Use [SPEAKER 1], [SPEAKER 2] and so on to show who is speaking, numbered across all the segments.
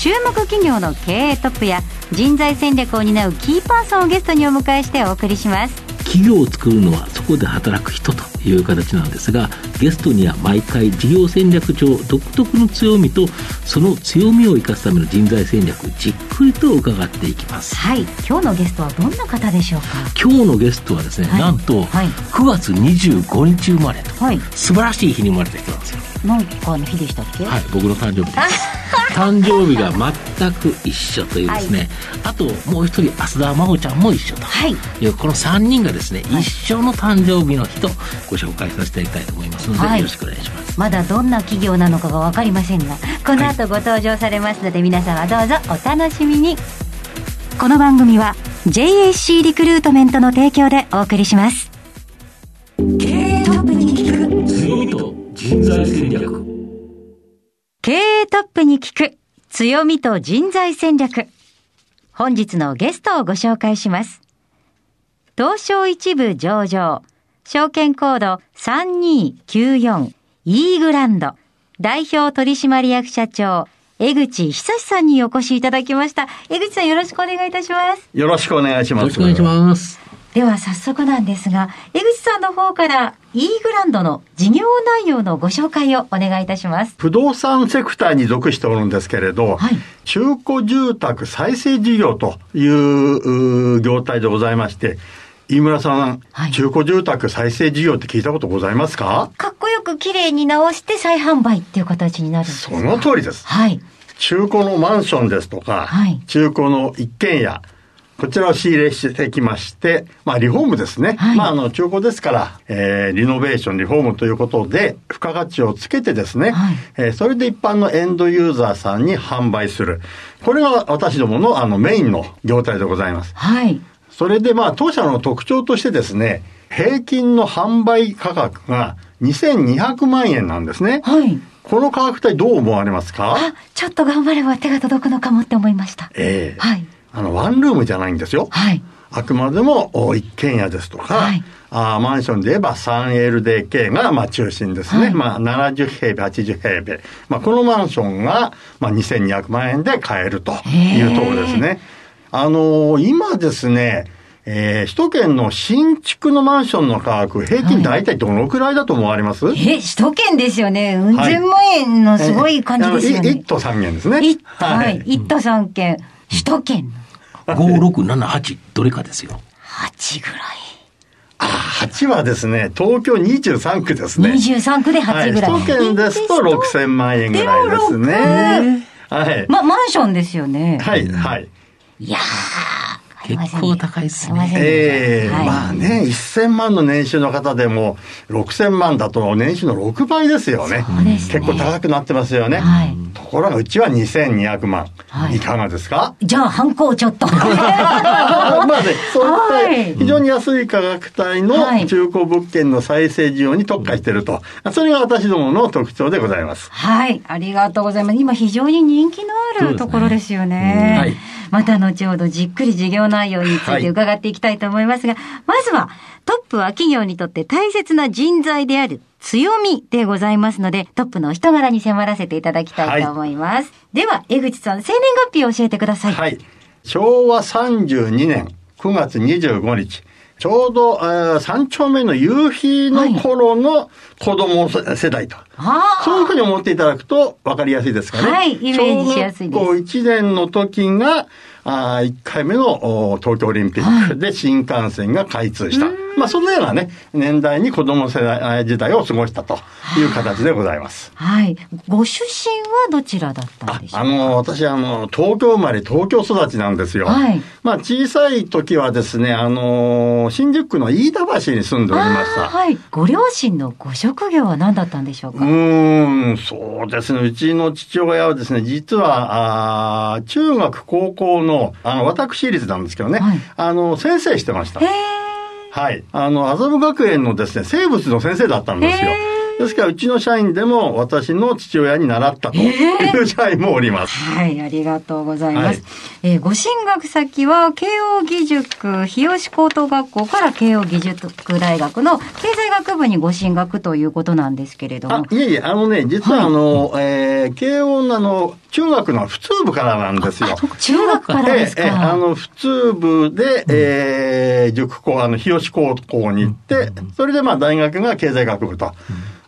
[SPEAKER 1] 注目企業の経営トップや人材戦略を担うキーパーソンをゲストにお迎えしてお送りします。
[SPEAKER 2] 企業を作るのはそこで働く人という形なんですがゲストには毎回事業戦略上独特の強みとその強みを生かすための人材戦略じっくりと伺っていきます。
[SPEAKER 1] はい。今日のゲストはどんな方でしょうか？
[SPEAKER 2] 今日のゲストはですね、
[SPEAKER 1] はい。
[SPEAKER 2] なんと
[SPEAKER 1] はい。
[SPEAKER 2] 9月25日生まれと、
[SPEAKER 1] はい。
[SPEAKER 2] 素晴らしい日に生まれた人なんですよ
[SPEAKER 1] 何かの日でしたっけ？
[SPEAKER 2] はい、僕の誕生日。です。誕生日が全く一緒というですね、あともう一人、浅田真帆ちゃんも一緒と。
[SPEAKER 1] はい。
[SPEAKER 2] いうこの3人がですね、一緒の誕生日の日とご紹介させていただきたいと思いますので、
[SPEAKER 1] はい。
[SPEAKER 2] よろしくお願いします。
[SPEAKER 1] まだどんな企業なのかが分かりませんがこの後ご登場されますので、皆様どうぞお楽しみに。この番組は JAC リクルートメントの提供でお送りします
[SPEAKER 2] 人材戦略。
[SPEAKER 1] 経営トップに聞く強みと人材戦略。本日のゲストをご紹介します。東証一部上場。証券コード3294イーグランド。代表取締役社長江口久志さんにお越しいただきました。江口さんよろしくお願いいたします。
[SPEAKER 3] よろしくお願いします。
[SPEAKER 2] よろしくお願いします。
[SPEAKER 1] では早速なんですが江口さんの方からイーグランドの事業内容のご紹介をお願いいたします。
[SPEAKER 3] 不動産セクターに属しておるんですけれど、
[SPEAKER 1] はい。
[SPEAKER 3] 中古住宅再生事業というう業態でございまして、飯村さん、
[SPEAKER 1] はい。
[SPEAKER 3] 中古住宅再生事業って聞いたことございますか？
[SPEAKER 1] かっこよく綺麗に直して再販売っていう形になるんですか？
[SPEAKER 3] その通りです。
[SPEAKER 1] はい。
[SPEAKER 3] 中古のマンションですとか、
[SPEAKER 1] はい。
[SPEAKER 3] 中古の一軒家、こちらを仕入れしてきまして、まあリフォームですね。
[SPEAKER 1] はい
[SPEAKER 3] まああの中古ですから、えーリノベーション、リフォームということで、付加価値をつけてですね、
[SPEAKER 1] はい
[SPEAKER 3] えーそれで一般のエンドユーザーさんに販売する。これが私どものあのメインの業態でございます。
[SPEAKER 1] はい。
[SPEAKER 3] それでまあ当社の特徴としてですね、平均の販売価格が2200万円なんですね。
[SPEAKER 1] はい。
[SPEAKER 3] この価格帯どう思われますか？
[SPEAKER 1] あ、ちょっと頑張れば手が届くのかもって思いました。
[SPEAKER 3] ええ
[SPEAKER 1] はい。
[SPEAKER 3] あの、ワンルームじゃないんですよ。
[SPEAKER 1] はい。
[SPEAKER 3] あくまでもお一軒家ですとか、
[SPEAKER 1] はい
[SPEAKER 3] あーマンションで言えば 3LDK がまあ中心ですね。
[SPEAKER 1] はい
[SPEAKER 3] まあ70平米、80平米。まあこのマンションがまあ2200万円で買えるというところですね。あのー今ですね、えー首都圏の新築のマンションの価格、平均大体どのくらいだと思われます、
[SPEAKER 1] え、首都圏ですよね。うん千万円のすごい感じですよね。
[SPEAKER 3] えーあのい一都三軒ですね。
[SPEAKER 1] 一都、はい。一都三県。首都圏の
[SPEAKER 2] 5678どれかですよ。
[SPEAKER 1] 8ぐらい。
[SPEAKER 3] あ8はですね、東京23区ですね。
[SPEAKER 1] 23区で8ぐらい。
[SPEAKER 3] はい、首都圏ですと6000万円ぐらいですね。はい。
[SPEAKER 1] ま、マンションですよね。
[SPEAKER 3] はい、はい。
[SPEAKER 1] いやー。
[SPEAKER 2] 結構高いっすね
[SPEAKER 3] ええ
[SPEAKER 1] はい
[SPEAKER 3] まあね、1000万の年収の方でも、6000万だと年収の6倍ですよね。
[SPEAKER 1] ね
[SPEAKER 3] 結構高くなってますよね。
[SPEAKER 1] はい
[SPEAKER 3] ところが、うちは2200万。
[SPEAKER 1] はい
[SPEAKER 3] い、かがですか？
[SPEAKER 1] じゃあ、反抗ちょっと。
[SPEAKER 3] まあね、そう
[SPEAKER 1] はい
[SPEAKER 3] いった非常に安い価格帯の
[SPEAKER 1] はい
[SPEAKER 3] 中古物件の再生需要に特化していると。それが私どもの特徴でございます。
[SPEAKER 1] はい、ありがとうございます。今非常に人気のあるところですよね。
[SPEAKER 2] はい
[SPEAKER 1] また後ほどじっくり事業内容について伺っていきたいと思いますが、まずはトップは企業にとって大切な人材である強みでございますので、トップの人柄に迫らせていただきたいと思います。では、江口さん、生年月日を教えてください。
[SPEAKER 3] はい。昭和32年9月25日。ちょうど、えー三丁目の夕日の頃の子供世代と。
[SPEAKER 1] あ
[SPEAKER 3] そういうふうに思っていただくと分かりやすいですかね。
[SPEAKER 1] はいイメージしやすいです
[SPEAKER 3] 小学校1年の時が、あ1回目のお東京オリンピックで新幹線が開通した。まあ、そのようなね、年代に子供世代時代を過ごしたという形でございます。
[SPEAKER 1] はい。ご出身はどちらだったん
[SPEAKER 3] あ
[SPEAKER 1] でしょうか？
[SPEAKER 3] あの、私、あの、東京生まれ、東京育ちなんですよ。
[SPEAKER 1] はい
[SPEAKER 3] まあ、小さい時はですね、あの、新宿区の飯田橋に住んでおりました。
[SPEAKER 1] はい。ご両親のご職業は何だったんでしょう
[SPEAKER 3] う
[SPEAKER 1] か
[SPEAKER 3] ーん、そうですね。うちの父親はですね、実は、あー中学、高校の、あの、私立なんですけどね、
[SPEAKER 1] はい
[SPEAKER 3] あの、先生してました
[SPEAKER 1] へ。え。
[SPEAKER 3] はい。あの、麻布学園のですね、生物の先生だったんですよ
[SPEAKER 1] へ。
[SPEAKER 3] ですから、うちの社員でも私の父親に習ったという社員もおります。
[SPEAKER 1] はい、ありがとうございます。
[SPEAKER 3] はい
[SPEAKER 1] えーご進学先は、慶応義塾日吉高等学校から慶応義塾大学の経済学部にご進学ということなんですけれども。、
[SPEAKER 3] あいえいえ、あのね、実はあの、えー、慶応のあの、中学の普通部からなんですよ。
[SPEAKER 1] 中学からですか。
[SPEAKER 3] ええええあの、普通部で、えー、塾校、あの、日吉高校に行って、それでまあ大学が経済学部と。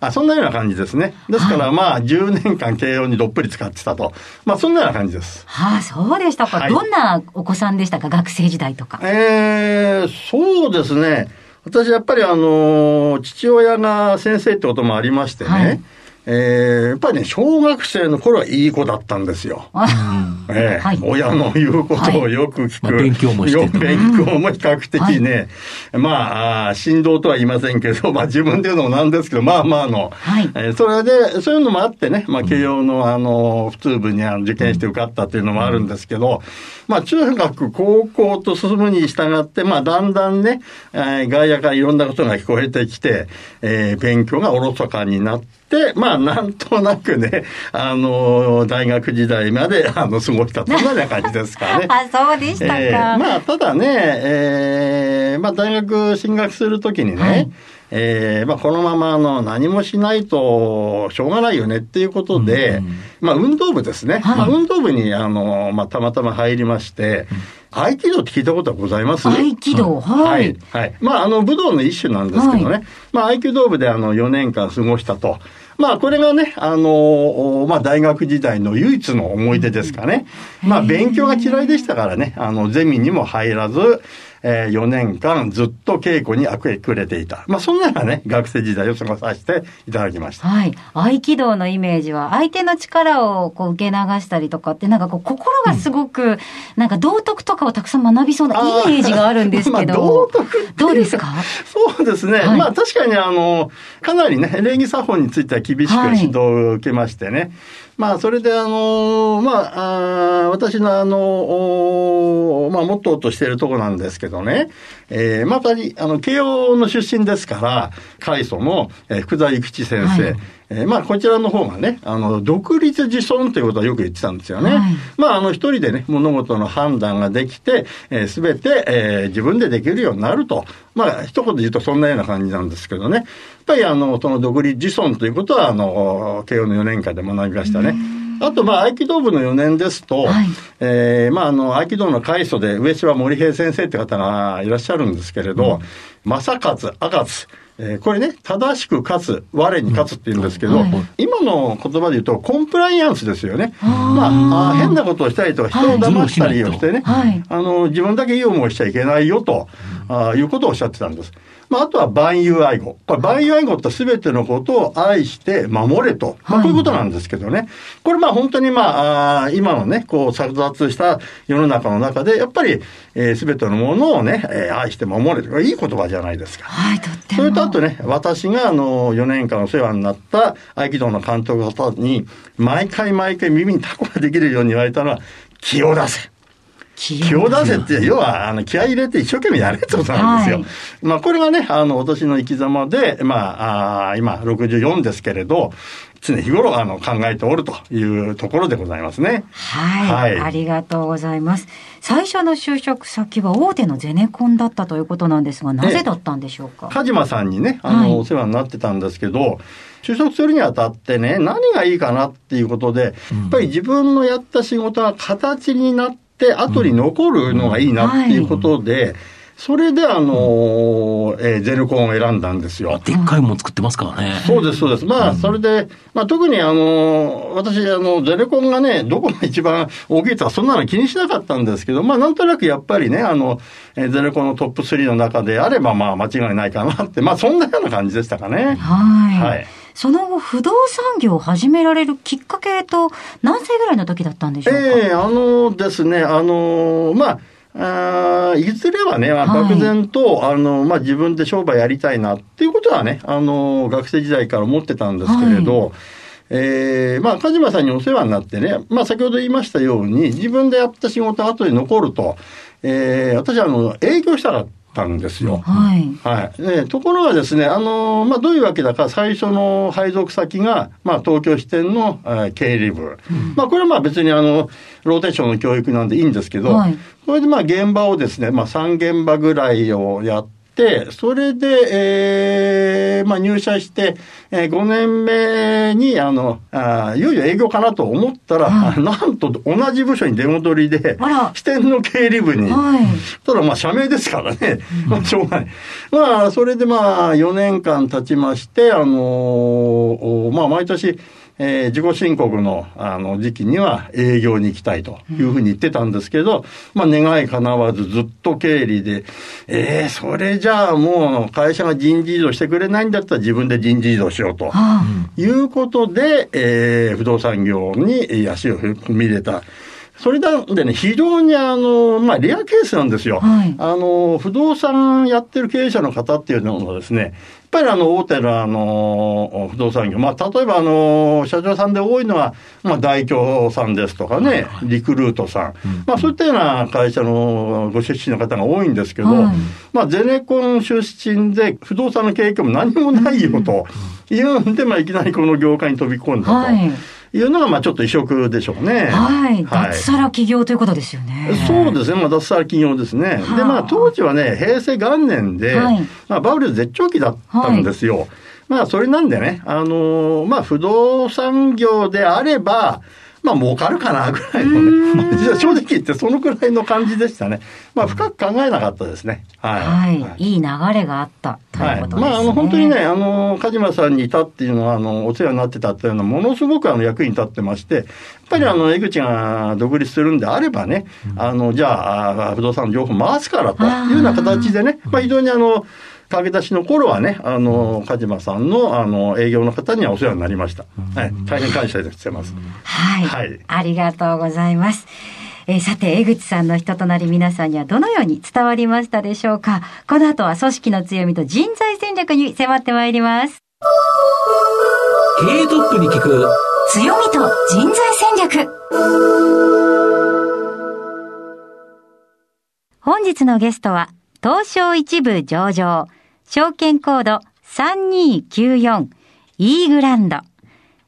[SPEAKER 3] あそんなような感じですね。ですからまあ、10年間慶応にどっぷり使ってたと。まあ、そんなような感じです。
[SPEAKER 1] はあ、そうでしたか、
[SPEAKER 3] はい
[SPEAKER 1] どんなお子さんでしたか？学生時代とか。
[SPEAKER 3] えー、そうですね。私やっぱりあの、父親が先生ってこともありましてね。
[SPEAKER 1] はい
[SPEAKER 3] えーやっぱりね、小学生の頃はいい子だったんですよ。
[SPEAKER 1] あ
[SPEAKER 3] ええ
[SPEAKER 1] はい。
[SPEAKER 3] 親の言うことをよく聞く。
[SPEAKER 2] まあ勉強もして
[SPEAKER 3] よ勉強も比較的ね、まあ、あー振動とは言いませんけど、まあ自分で言うのもなんですけど、まあまあの、
[SPEAKER 1] はい。
[SPEAKER 3] えーそれで、そういうのもあってね、まあ慶応のあの、普通部にあの受験して受かったっていうのもあるんですけど、まあ中学、高校と進むに従って、まあだんだんね、えー外野からいろんなことが聞こえてきて、えー勉強がおろそかになって、まあ、なんとなくね、あの、大学時代まで、あの、過ごした、そんなような感じですかね。
[SPEAKER 1] あ、そうでしたか。
[SPEAKER 3] えーまあ、ただね、えーまあ、大学進学するときにね、
[SPEAKER 1] はい
[SPEAKER 3] えーまあ、このままあの何もしないとしょうがないよねっていうことで、
[SPEAKER 2] うん
[SPEAKER 3] まあ、運動部ですね、
[SPEAKER 1] はい
[SPEAKER 3] まあ、運動部にあの、まあ、たまたま入りまして、合気道って聞いたことはございます？
[SPEAKER 1] 合気道、は
[SPEAKER 3] はいい。。はい。まあ、あの、武道の一種なんですけどね。
[SPEAKER 1] は
[SPEAKER 3] まあ、合気道部であの、4年間過ごしたと。まあ、これがね、あの、まあ、大学時代の唯一の思い出ですかね。まあ、勉強が嫌いでしたからね、あの、ゼミにも入らず、えー、4年間ずっと稽古に明け暮れていた。まあ、そんなようなね、学生時代を過ごさせていただきました。
[SPEAKER 1] はい。合気道のイメージは、相手の力をこう受け流したりとかって、なんかこう、心がすごく、なんか道徳とかをたくさん学びそうなイメージがあるんですけど、
[SPEAKER 3] まあ道徳
[SPEAKER 1] どうですか？
[SPEAKER 3] そうですね。
[SPEAKER 1] はい
[SPEAKER 3] まあ確かにあの、かなりね、礼儀作法については厳しく
[SPEAKER 1] はい
[SPEAKER 3] 指導を受けましてね。まあそれであの、まあ、あ私のあの、ーまあモットーとしてるとこなんですけどね。えー、まさに、あの、慶応の出身ですから、開祖の、えー福沢諭吉先生。
[SPEAKER 1] はい
[SPEAKER 3] えーまあ、こちらの方がね、あの、独立自尊ということはよく言ってたんですよね。
[SPEAKER 1] はい
[SPEAKER 3] まあ、あの、一人でね、物事の判断ができて、えすべて、えー自分でできるようになると。まあ、一言で言うとそんなような感じなんですけどね。やっぱり、あの、その独立自尊ということは、あの、慶応の4年間で学びましたね。あと、まあ、合気道部の4年ですと、
[SPEAKER 1] はい
[SPEAKER 3] えーまあ、あの、合気道の開祖で、上島森平先生って方がいらっしゃるんですけれど、正勝、赤つ、えーこれね、正しく勝つ、我に勝つって言うんですけど、
[SPEAKER 1] はい
[SPEAKER 3] 今の言葉で言うと、コンプライアンスですよね。まあ、あー変なことをしたりとか、人を騙したりをしてね、
[SPEAKER 1] はい
[SPEAKER 3] あの、自分だけいい思いしちゃいけないよと、あーいうことをおっしゃってたんです。まあ、あとは万有愛護。これ万有愛護って全てのことを愛して守れと。まあ、
[SPEAKER 1] はい
[SPEAKER 3] こういうことなんですけどね。これまあ本当にまあ、あー今のね、こう、殺伐した世の中の中で、やっぱり、えー、全てのものをね、えー愛して守れと。いい言葉じゃないですか。
[SPEAKER 1] はい、とっても。
[SPEAKER 3] それとあとね、私があの、4年間お世話になった合気道の監督の方に、毎回毎回耳にタコができるように言われたのは、気を出せ。
[SPEAKER 1] 気
[SPEAKER 3] 気を出せって、要は、あの、気合い入れて一生懸命やれってことなんですよ。
[SPEAKER 1] はい
[SPEAKER 3] まあ、これがね、あの、私の生き様で、まあ、あー今、64ですけれど、常日頃、あの、考えておるというところでございますね。
[SPEAKER 1] はい、
[SPEAKER 3] はい
[SPEAKER 1] ありがとうございます。最初の就職先は大手のゼネコンだったということなんですが、なぜだったんでしょうか？
[SPEAKER 3] 鹿島さんにね、あ
[SPEAKER 1] はい
[SPEAKER 3] の、お世話になってたんですけど、就職するにあたってね、何がいいかなっていうことで、やっぱり自分のやった仕事が形になって、後に残るのがいいなっていうことで、それで、あのー、えー、ゼルコンを選んだんですよ。
[SPEAKER 2] でっかいもの作ってますからね。
[SPEAKER 3] そうです、そうです。まあ、それで、まあ、特に、あのー、私、あの、ゼルコンがね、どこが一番大きいとか、そんなの気にしなかったんですけど、まあ、なんとなくやっぱりね、あの、えー、ゼルコンのトップ3の中であれば、まあ、間違いないかなって、まあ、そんなような感じでしたかね。
[SPEAKER 1] はい。はいその後、不動産業を始められるきっかけと、何歳ぐらいの時だったんでしょうか？
[SPEAKER 3] ええー、あのですね、あのまあ、あいずれはね、漠然と、はい、あの、まあ、自分で商売やりたいなっていうことはね、あの、学生時代から思ってたんですけれど、はい、えー、まあ、鹿島さんにお世話になってね、まあ、先ほど言いましたように、自分でやった仕事が後で残ると、えー、私は、あの、営業したらたんですよ。はい。はい。で、ところがですね、あの、まあ、どういうわけだか、最初の配属先が、まあ、東京支店の、えー、経理部。うん、まあ、これはまあ別にあの、ローテーションの教育なんでいいんですけど、はい、それでまあ、現場をですね、まあ、3現場ぐらいをやって、、それで、えー、まあ入社して、えー、5年目に、あの、あいよいよ営業かなと思ったら、はい、なんと同じ部署に出戻りで、支店の経理部に、はい、ただまあ社名ですからね、まあしょうがない。まあ、それでまあ4年間経ちまして、あのー、まあ毎年、えー、自己申告のあの時期には営業に行きたいというふうに言ってたんですけど、まあ願い叶わずずっと経理で、えー、それじゃあもう会社が人事異動してくれないんだったら自分で人事異動しようと、いうことで、えー、不動産業に足を踏み入れた。それなんでね、非常にあの、まあ、レアケースなんですよ。はい、あの、不動産やってる経営者の方っていうのはですね、ぱりあの、大手のあの、不動産業、まあ、例えばあの、社長さんで多いのは、まあ、大京さんですとかね、リクルートさん、まあ、そういったような会社のご出身の方が多いんですけど、まあ、ゼネコン出身で不動産の経験も何もないよと、いうんで、まあ、いきなりこの業界に飛び込んだと。はいいうのが、まあちょっと異色でしょうね。
[SPEAKER 1] はい。はい、脱サラ企業ということですよね。
[SPEAKER 3] そうですね。まあ脱サラ企業ですね。はあ、で、まあ当時はね、平成元年で、はい、まあバブル絶頂期だったんですよ。はい、まあそれなんでね、あのー、まあ不動産業であれば、まあ儲かるかなぐらいのね、正直言ってそのくらいの感じでしたね。まあ深く考えなかったですね。
[SPEAKER 1] はい。はい。はい、いい流れがあったということですね。はい、まああ
[SPEAKER 3] の本当にね、あの、鹿島さんにいたっていうのは、あの、お世話になってたっていうのは、ものすごくあの役に立ってまして、やっぱりあの、江口が独立するんであればね、あの、じゃあ、不動産の情報回すからというような形でね、まあ非常にあの、駆け出しの頃はね、あの、鹿島さんの、あの、営業の方にはお世話になりました。はい。大変感謝してます。
[SPEAKER 1] はい。はい。ありがとうございます。えー、さて、江口さんの人となり皆さんにはどのように伝わりましたでしょうかこの後は組織の強みと人材戦略に迫ってまいります。
[SPEAKER 2] 経営トップに聞く
[SPEAKER 1] 強みと人材戦略本日のゲストは東証一部上場証券コード3294イーグランド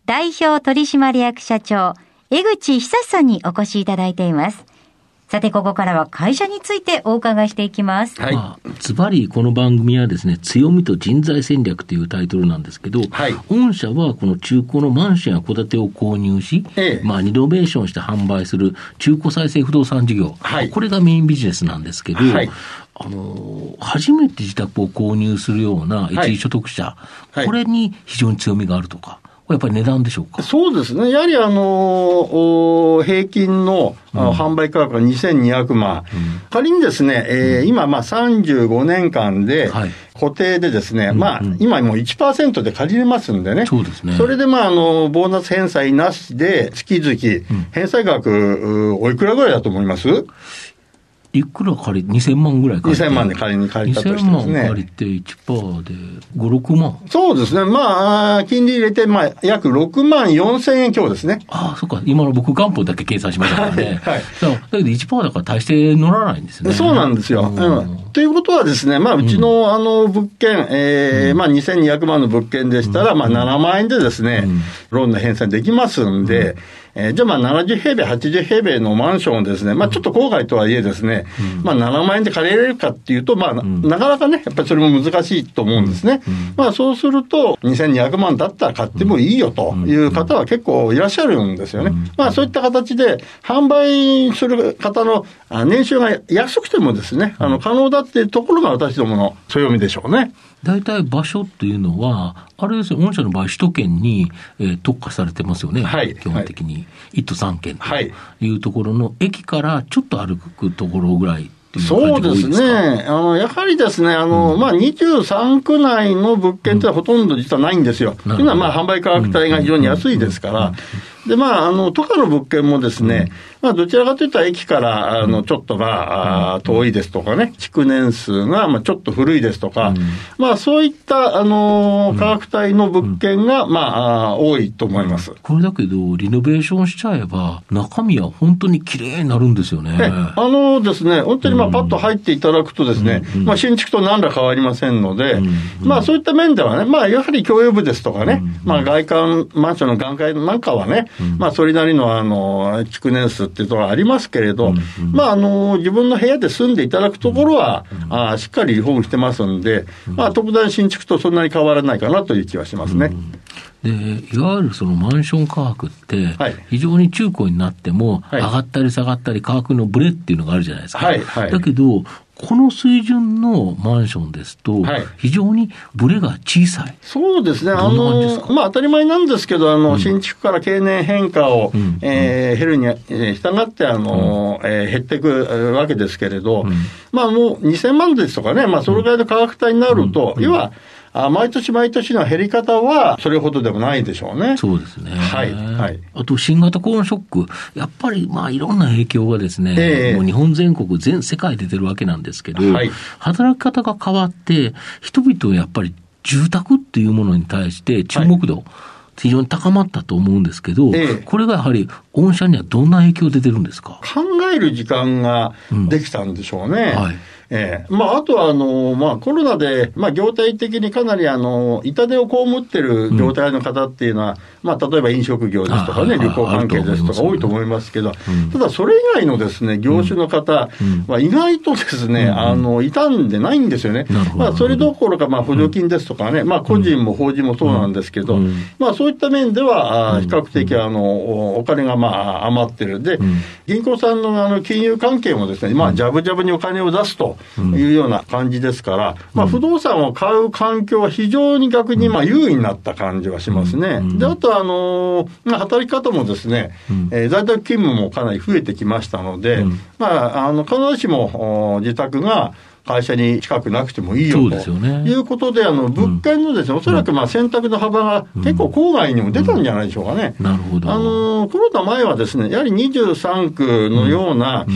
[SPEAKER 1] 代表取締役社長江口久さんにお越しいただいています。さて、ここからは会社についてお伺いしていきます。
[SPEAKER 2] はい。ズバリ、この番組はですね、強みと人材戦略というタイトルなんですけど、はい、御社はこの中古のマンションや戸建てを購入し、ええ、まあ、リノベーションして販売する中古再生不動産事業、はい、これがメインビジネスなんですけど、はい、あの、初めて自宅を購入するような一時所得者、はい、これに非常に強みがあるとか。やっぱり値段でしょうか？
[SPEAKER 3] そうですね。やはりあの、平均の、うん、販売価格が2200万。うん、仮にですね、えー、今まあ35年間で、固定でですね、はい、まあ、うんうん、今もう1%で借りれますんでね。
[SPEAKER 2] そうですね。
[SPEAKER 3] それでまあ、あの、ボーナス返済なしで、月々、返済額、おいくらぐらいだと思います？
[SPEAKER 2] いくら借り、2000万ぐらい借りて。
[SPEAKER 3] 2000万で仮に借りたとして
[SPEAKER 2] ですね。2000万借りて1%で5、6万。
[SPEAKER 3] そうですね。まあ、金利入れて、まあ、約6万4000円強ですね。
[SPEAKER 2] ああ、そっか。今の僕元本だけ計算しましたからね。はい。だけど1%だから大して乗らないんですね。
[SPEAKER 3] そうなんですよ。うん。ということはですね、まあ、うちの、あの、物件、ええまあ、2200万の物件でしたら、まあ、7万円でですね、ローンの返済できますんで、えー、じゃあまあ70平米、80平米のマンションをですね、まあちょっと郊外とはいえですね、うん、まあ7万円で借りれるかっていうと、まあ、うん、なかなかね、やっぱりそれも難しいと思うんですね。うん、まあそうすると、2200万だったら買ってもいいよという方は結構いらっしゃるんですよね。まあそういった形で、販売する方の年収が約束してもですね、あの、可能だっているところが私どもの強みでしょうね。
[SPEAKER 2] 大体場所っていうのは、あれですね、御社の場合、首都圏に、えー、特化されてますよね、はい、基本的に、一、都三県というところの、駅からちょっと歩くところぐらい
[SPEAKER 3] そうですね。あの、やはりですね、あの、うん、まあ、23区内の物件ってほとんど実はないんですよ。と、うん、いうのは、まあ、販売価格帯が非常に安いですから、で、まあ、あの、都下の物件もですね、まあ、どちらかというと駅から、あの、ちょっとまあ、遠いですとかね、築年数が、まあ、ちょっと古いですとか、まあ、そういった、あの、価格帯の物件が、まあ、多いと思います。
[SPEAKER 2] これだけど、リノベーションしちゃえば、中身は本当に綺麗になるんですよね。
[SPEAKER 3] あのですね、本当にまあ、パッと入っていただくとですね、まあ、新築と何ら変わりませんので、まあ、そういった面ではね、まあ、やはり共有部ですとかね、まあ、外観、マンションの眼界なんかはね、まあ、それなりの、あの、築年数っていうところありますけれど、うんうん、まあ、あの、自分の部屋で住んでいただくところは、うんうん、あしっかりリフォームしてますんで、まあ、特段新築とそんなに変わらないかなという気はしますね。
[SPEAKER 2] でいわゆるそのマンション価格って、非常に中古になっても、上がったり下がったり、価格のブレっていうのがあるじゃないですか。はいはい、だけど、この水準のマンションですと、非常にブレが小さい。
[SPEAKER 3] そうですね。あの、まあ当たり前なんですけど、あの、うん、新築から経年変化を、うん、えー、減るに従って、あの、うん、えー、減っていくわけですけれど、うん、まあもう2000万ですとかね、まあそれぐらいの価格帯になると、要は、あ毎年毎年の減り方は、それほどでもないでしょうね。
[SPEAKER 2] そうですね。
[SPEAKER 3] はい。はい。
[SPEAKER 2] あと、新型コロナショック。やっぱり、まあ、いろんな影響がですね、えー、もう日本全国、全世界出てるわけなんですけど、はい、働き方が変わって、人々はやっぱり住宅っていうものに対して注目度、はい非常に高まったと思うんですけど、ええ、これがやはり御社にはどんな影響出てるんですか？
[SPEAKER 3] 考える時間ができたんでしょうね。うんはいええ。まあ、あとはあの、まあ、コロナで、まあ、業態的にかなりあの痛手を被ってる業態の方っていうのは、うん、まあ、例えば飲食業ですとかね、旅行関係ですとか多いと思いますけど、うん、ただそれ以外のですね業種の方は意外とですね、うん、あの傷んでないんですよね、まあ、それどころか、まあ、補助金ですとかね、まあ、個人も法人もそうなんですけど、まあ、そういった面では、比較的あのお金がまあ余ってる、で、銀行さんのあの金融関係もですね、まあ、じゃぶじゃぶにお金を出すと。いうような感じですから、まあ、不動産を買う環境は非常に逆にまあ優位になった感じはしますね。で、あと、あのまあ、働き方もですね、えー、在宅勤務もかなり増えてきましたので、まあ、あの、必ずしも自宅が会社に近くなくてもいいよということで、あの物件のですね、おそらくまあ選択の幅が結構郊外にも出たんじゃないでしょうかね。
[SPEAKER 2] なるほど。
[SPEAKER 3] あの、コロナ前はですね、やはり23区のような、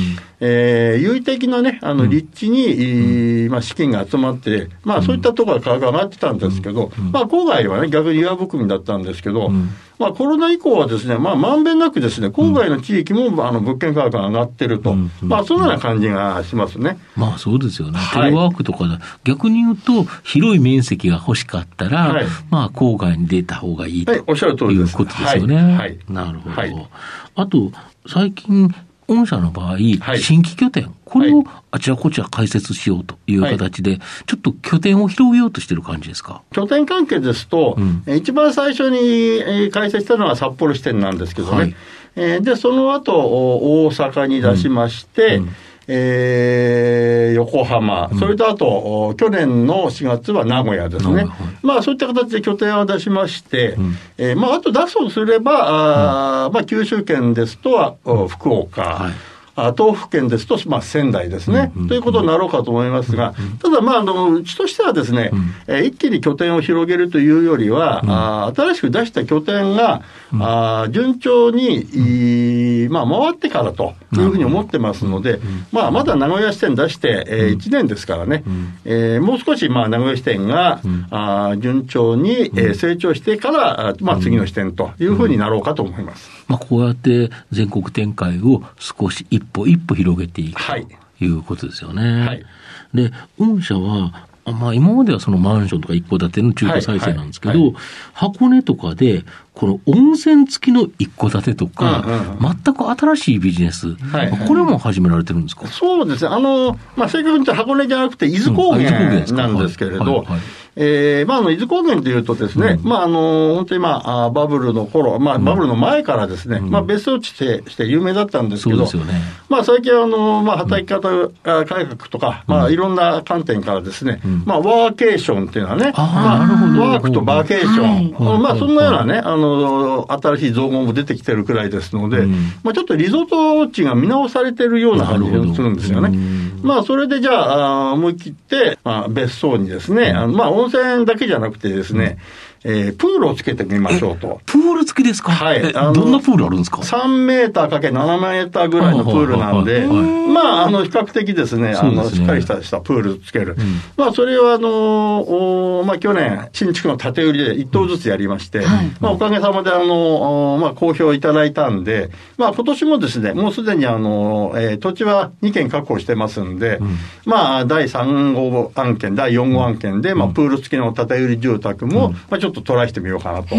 [SPEAKER 3] えー、優位的なね、あの、立地に、うん、まあ、資金が集まって、まあ、そういったところが価格上がってたんですけど、うん、まあ、郊外はね、逆に岩含みだったんですけど、うん、まあ、コロナ以降はですね、まあ、まんべんなくですね、郊外の地域も、あの、物件価格が上がってると、まあ、そのような感じがしますね。
[SPEAKER 2] まあ、そうですよね。テレワークとかで、逆に言うと、広い面積が欲しかったら、はい、まあ、郊外に出た方がいいと、はい、おっしゃる通りです。いうことですよね。はい。なるほど。あと、最近、御社の場合、はい、新規拠点、これをあちらこちら開設しようという形で、はい、ちょっと拠点を広げようとしてる感じですか？
[SPEAKER 3] 拠点関係ですと、うん、一番最初に開設したのは札幌支店なんですけどね、はい、えー、でその後大阪に出しまして、うんうんえー、横浜、それとあと、去年の4月は名古屋ですね、まあ、そういった形で拠点を出しまして、うん、えー、まあ、あと出すとすれば、あまあ、九州圏ですとは、福岡。はい。東府県ですと、まあ、仙台ですね、ということになろうかと思いますが、ただ、まあ、あのうちとしてはですね、え一気に拠点を広げるというよりは、あ新しく出した拠点が、あ順調に、まあ、回ってからというふうに思ってますので、まあ、まだ名古屋支店出して、えー、1年ですからね、えー、もう少し、まあ、名古屋支店が、あ順調に、えー、成長してから、まあ、次の支店というふうになろうかと思います。
[SPEAKER 2] まあ、こうやって全国展開を少し一歩一歩広げていくということですよね。はい、で、御社は、まあ、今まではそのマンションとか一戸建ての中古再生なんですけど、はいはいはい、箱根とかで、この温泉付きの一戸建てとか、うんうん、全く新しいビジネス、はい、これも始められてるんですか？
[SPEAKER 3] そうですね、あのまあ、正確に言うと箱根じゃなくて、伊豆高原なんですけれど、えー、まあ、あの、伊豆高原というとですね、うん、まあ、あの、本当にまあ、バブルの頃、まあ、バブルの前からですね、うん、まあ、別荘地してして有名だったんですけど、ね、まあ、最近あの、まあ、働き方改革とか、まあ、いろんな観点からですね、まあ、ワーケーションっていうのはね、まあ、ワークとバーケーション、はい、まあ、そんなようなね、あの、新しい造語も出てきてるくらいですので、まあ、ちょっとリゾート地が見直されてるような感じがするんですよね。まあ、それでじゃあ、思い切って、まあ、別荘にですね、あのまあ、温線だけじゃなくてですね、えー、プールをつけてみましょうと。
[SPEAKER 2] プール付きですか？
[SPEAKER 3] はい。
[SPEAKER 2] どんなプールあるんですか
[SPEAKER 3] ?3 メーターかけ7メーターぐらいのプールなんで、まあ、あの、比較的ですね、あの、しっかりしたしたプールつける。うん、まあ、それは、あの、おまあ、去年、新築の建て売りで1棟ずつやりまして、うん、まあ、おかげさまで、あの、まあ、好評いただいたんで、まあ、今年もですね、もうすでに、あの、えー、土地は2件確保してますんで、うん、まあ、第3号案件、第4号案件で、まあ、プール付きの建て売り住宅も、まあ、ちょっとトライしてみようかなと。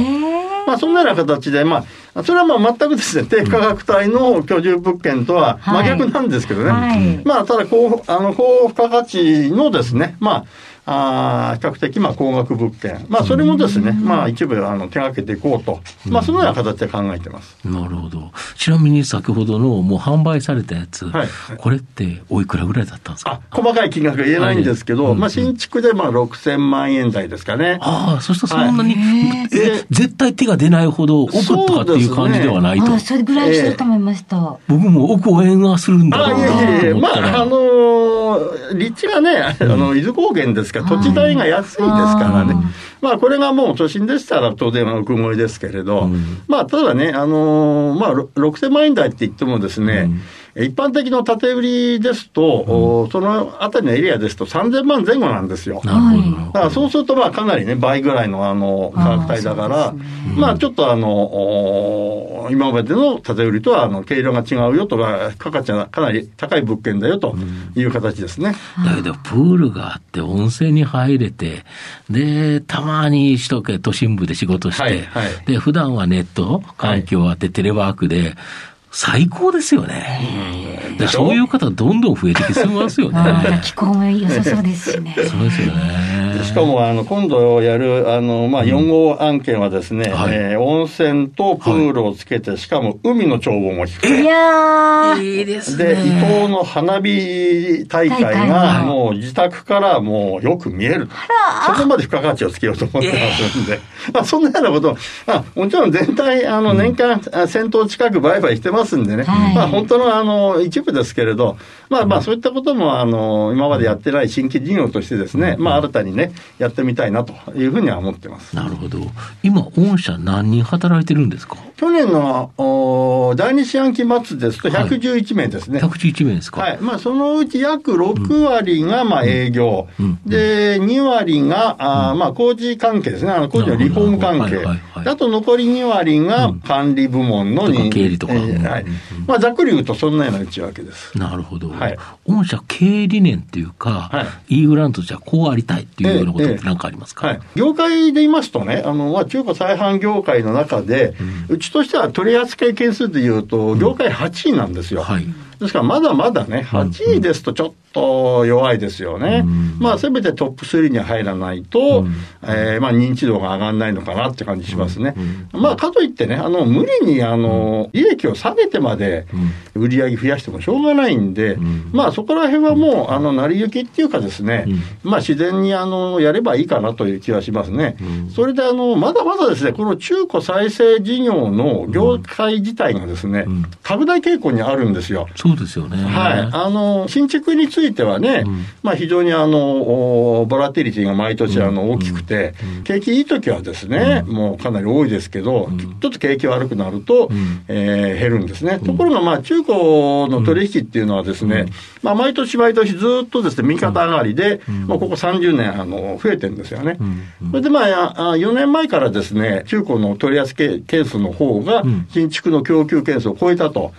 [SPEAKER 3] まあ、そんなような形で、まあ、それはまあ全くですね、低価格帯の居住物件とは真逆なんですけどね。はい、まあ、ただ高、あの、高付加価値のですね、まあ、あ比較的まあ高額物件、まあ、それもですね、まあ、一部あの手がけていこうと、まあ、そのような形で考えてます、
[SPEAKER 2] なるほど、ちなみに先ほどのもう販売されたやつ、はい、これっておいくらぐらいだったんですか？
[SPEAKER 3] 細かい金額言えないんですけど、はい、まあ、新築でまあ6000万円台ですかね。
[SPEAKER 2] ああ、そしたらそんなに、はい、え絶対手が出ないほど、奥とかっていう感じではないと。
[SPEAKER 1] そ、ね,、れぐらいしたと思いました。
[SPEAKER 2] 僕も奥応援がするんだろうな
[SPEAKER 3] あいやいやいや、まあ、あのー、立地がね、あの伊豆高原ですから、土地代が安いですからね。まあ、これがもう都心でしたら当然奥越えですけれど、うん、まあ、ただね、あのー、まあ、6000万円台って言ってもですね、うん一般的の建売りですと、うん、そのあたりのエリアですと3000万前後なんですよ。だからそうすると、まあかなりね、倍ぐらいのあの価格帯だから、ね、まあちょっとあの、今までの建売りとはあの経路が違うよとか、価格がかなり高い物件だよという形ですね。
[SPEAKER 2] だけど、プールがあって、温泉に入れて、で、たまに首都圏都心部で仕事して、はいはい、で、普段はネット環境あって、テレワークで、最高ですよね。でそういう方どんどん増えてきてますよね。
[SPEAKER 1] 気候も良さそうですしね。そうです
[SPEAKER 2] よね。
[SPEAKER 3] しかもあの今度やるあのまあ4号案件はですね、はい、えー、温泉とプールをつけて、しかも海の眺望も低
[SPEAKER 1] い。いや
[SPEAKER 2] いいです
[SPEAKER 3] ね。で伊東の花火大会がもう自宅からもうよく見える。そこまで付加価値をつけようと思ってますんで、まあそんなようなこと、あもちろん全体あの年間1000頭近く売買してますますんでね、はい、まあ本当のあの一部ですけれど、まあまあそういったこともあの今までやってない新規事業としてですね、まあ新たにね、やってみたいなというふうには思ってます。
[SPEAKER 2] なるほど。今、御社何人働いてるんですか？
[SPEAKER 3] 去年のお第二四半期末ですと111名ですね。
[SPEAKER 2] はい、111名ですか？
[SPEAKER 3] はい。まあそのうち約6割がまあ営業、うんうん、で、2割が、あまあ工事関係ですね。あの工事のリフォーム関係。あと残り2割が管理部門の
[SPEAKER 2] 人、経理とか。え
[SPEAKER 3] ーはい。まあ、ざっくり言うと、そんなような内訳です。
[SPEAKER 2] なるほど。はい。御社経営理念っていうか、はい、E グラントじゃこうありたいっていうようなことって何かありますか、
[SPEAKER 3] はい。業界で言いますとね、あの、まあ、中古再販業界の中で、うん、うちとしては取扱件数でいうと、業界8位なんですよ。うん、はい。ですから、まだまだね、8位ですとちょっと弱いですよね。うん、まあ、せめてトップ3に入らないと、うん、えー、まあ、認知度が上がらないのかなって感じしますね。うん、まあ、かといってね、あの、無理に、あの、利益を下げてまで売り上げ増やしてもしょうがないんで、まあ、そこら辺はもう、あの、成り行きっていうかですね、まあ、自然に、あの、やればいいかなという気はしますね。それで、あの、まだまだですね、この中古再生事業の業界自体がですね、拡大傾向にあるんですよ。
[SPEAKER 2] そうですよね。
[SPEAKER 3] はい。あの、新築についてはね、うん、まあ非常にあの、ボラティリティが毎年あの大きくて、うん、景気いい時はですね、もうかなり多いですけど、ちょっと景気悪くなると、えー、減るんですね。ところがまあ中古の取引っていうのはですね、まあ毎年毎年ずっとですね、右肩上がりで、まあここ30年あの増えてるんですよね。それでまあ4年前からですね、中古の取り扱い件数の方が新築の供給件数を超えたと。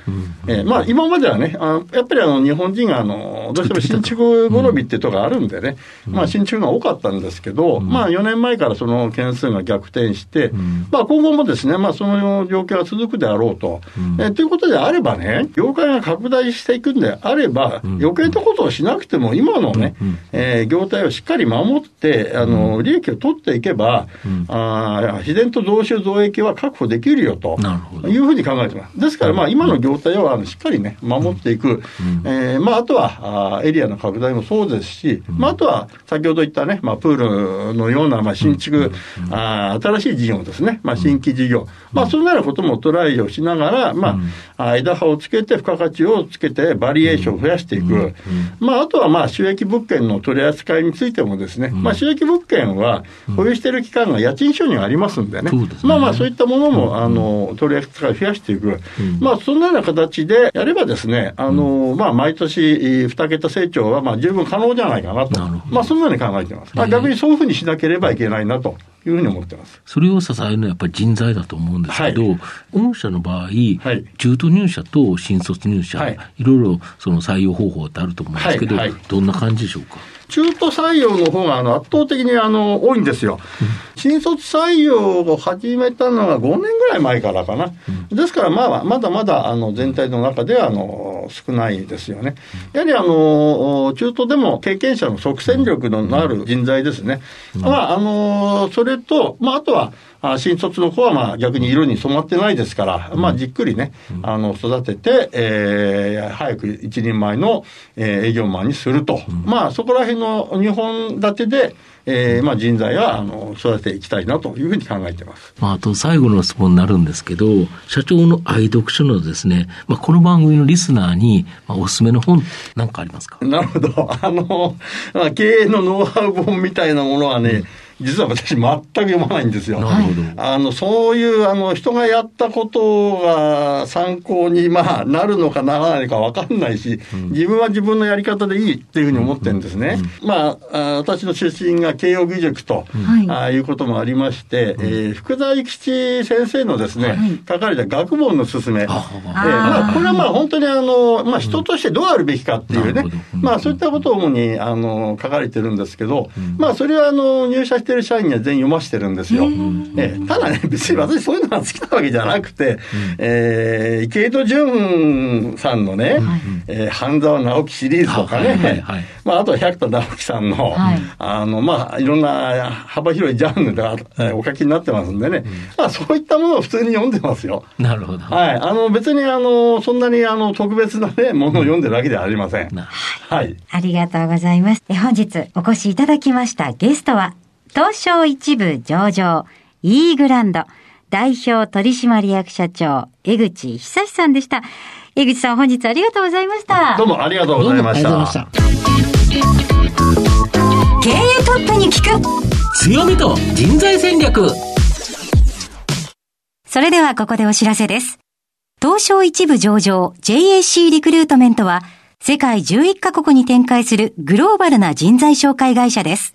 [SPEAKER 3] えー、まあ今まではね、あやっぱりあの日本人があのどう新築好みっていうところがあるんでね、うん、まあ新築が多かったんですけど、うん、まあ4年前からその件数が逆転して、うん、まあ今後もですね、まあその状況が続くであろうと。えということであればね、業界が拡大していくんであれば、余計なことをしなくても、今のね、えー、業態をしっかり守って、あの、利益を取っていけば、あ自然と増収増益は確保できるよというふうに考えてます。ですから、まあ今の業態はしっかりね、守っていく。えー、まああとはあエリアの拡大もそうですし、まああとは先ほど言ったね、まあプールのような、まあ新築、あ新しい事業ですね、まあ新規事業、まあそのようなこともトライをしながら、まあ、枝葉をつけて付加価値をつけてバリエーションを増やしていく。まああとはまあ収益物件の取り扱いについてもですね、まあ収益物件は保有している期間が家賃収入ありますんでね、まあまあそういったものも、あの、取り扱いを増やしていく。まあそんなような形でやればですね、あの、まあ毎年2桁成長はまあ十分可能じゃないかなと。まあそのように考えてます。逆にそういうふうにしなければいけないなと。いうふうに思ってます。
[SPEAKER 2] それを支えるのはやっぱり人材だと思うんですけど、はい、御社の場合、はい、中途入社と新卒入社、はい、いろいろその採用方法ってあると思うんですけど、はいはい、どんな感じでしょうか？
[SPEAKER 3] 中途採用の方があの圧倒的にあの多いんですよ。新卒採用を始めたのが5年ぐらい前からかな。ですからまあまだまだあの全体の中ではあの少ないですよね。やはりあの中途でも経験者の即戦力のある人材ですね。まああのそれと、まああとはあ新卒の子はまあ逆に色に染まってないですから、まあじっくりね、あの育てて、えー、早く一人前の、えー、営業マンにすると。まあそこら辺の2本立てで、えーまあ、人材はあの育てていきたいなというふうに考えてます、
[SPEAKER 2] まあ、あと最後の質問になるんですけど、社長の愛読書のですね、まあ、この番組のリスナーに、まあ、おすすめの本、なんかありますか？
[SPEAKER 3] なるほど。あの、まあ、経営のノウハウ本みたいなものはね、うん実は私全く読まないんですよ。あの、そういう、あの、人がやったことが参考に、まあ、なるのかならないか分かんないし、うん、自分は自分のやり方でいいっていうふうに思ってるんですね。うんうん、まあ、私の出身が慶應義塾と、あいうこともありまして、えー、福沢諭吉先生のですね、書かれた学問の勧め。えー、まあ、これはまあ、本当にあの、まあ、人としてどうあるべきかっていうね、まあ、そういったことを主に、あの、書かれてるんですけど、まあ、それはあの、入社しててる社員には全員読ましてるんですよ。ええ、ただね、別に私そういうのが好きなわけじゃなくて、うん、えー、池井戸潤さんのね、うん、えー、半沢直樹シリーズとかね、はいはいはい、まあ、あとは百田直樹さんの、はい、あの、まあ、いろんな幅広いジャンルでお書きになってますんでね、うん、まあ、そういったものを普通に読んでますよ。
[SPEAKER 2] なるほど。
[SPEAKER 3] はい。あの、別に、あの、そんなに、あの、特別なね、ものを読んでるわけではありません。
[SPEAKER 1] はい。ありがとうございます。本日お越しいただきましたゲストは、東証一部上場、イーグランド、代表取締役社長、江口久さんでした。江口さん、本日ありがとうございました。
[SPEAKER 3] どうもありがとうございました。した
[SPEAKER 1] 経営トップに聞く
[SPEAKER 2] 強みと人材戦略
[SPEAKER 1] それではここでお知らせです。東証一部上場 JAC リクルートメントは世界11カ国に展開するグローバルな人材紹介会社です。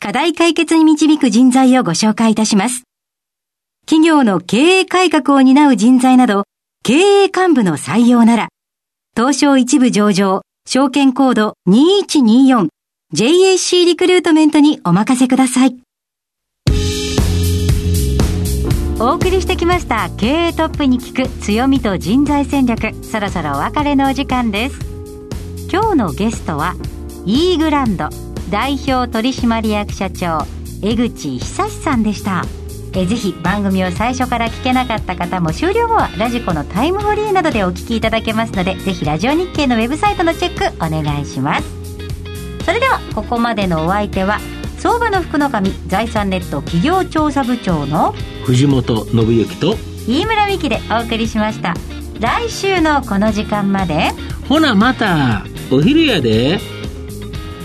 [SPEAKER 1] 課題解決に導く人材をご紹介いたします。企業の経営改革を担う人材など、経営幹部の採用なら、東証一部上場、証券コード 2124JAC リクルートメントにお任せください。お送りしてきました経営トップに聞く強みと人材戦略そろそろお別れのお時間です今日のゲストはイーグランド代表取締役社長江口久さんでした。えぜひ番組を最初から聞けなかった方も終了後はラジコのタイムフリーなどでお聞きいただけますのでぜひラジオ日経のウェブサイトのチェックお願いします。それではここまでのお相手は相場の福の神財産ネット企業調査部長の
[SPEAKER 2] 藤本信之と
[SPEAKER 1] 飯村美希でお送りしました。来週のこの時間まで。
[SPEAKER 2] ほなまた。お昼やで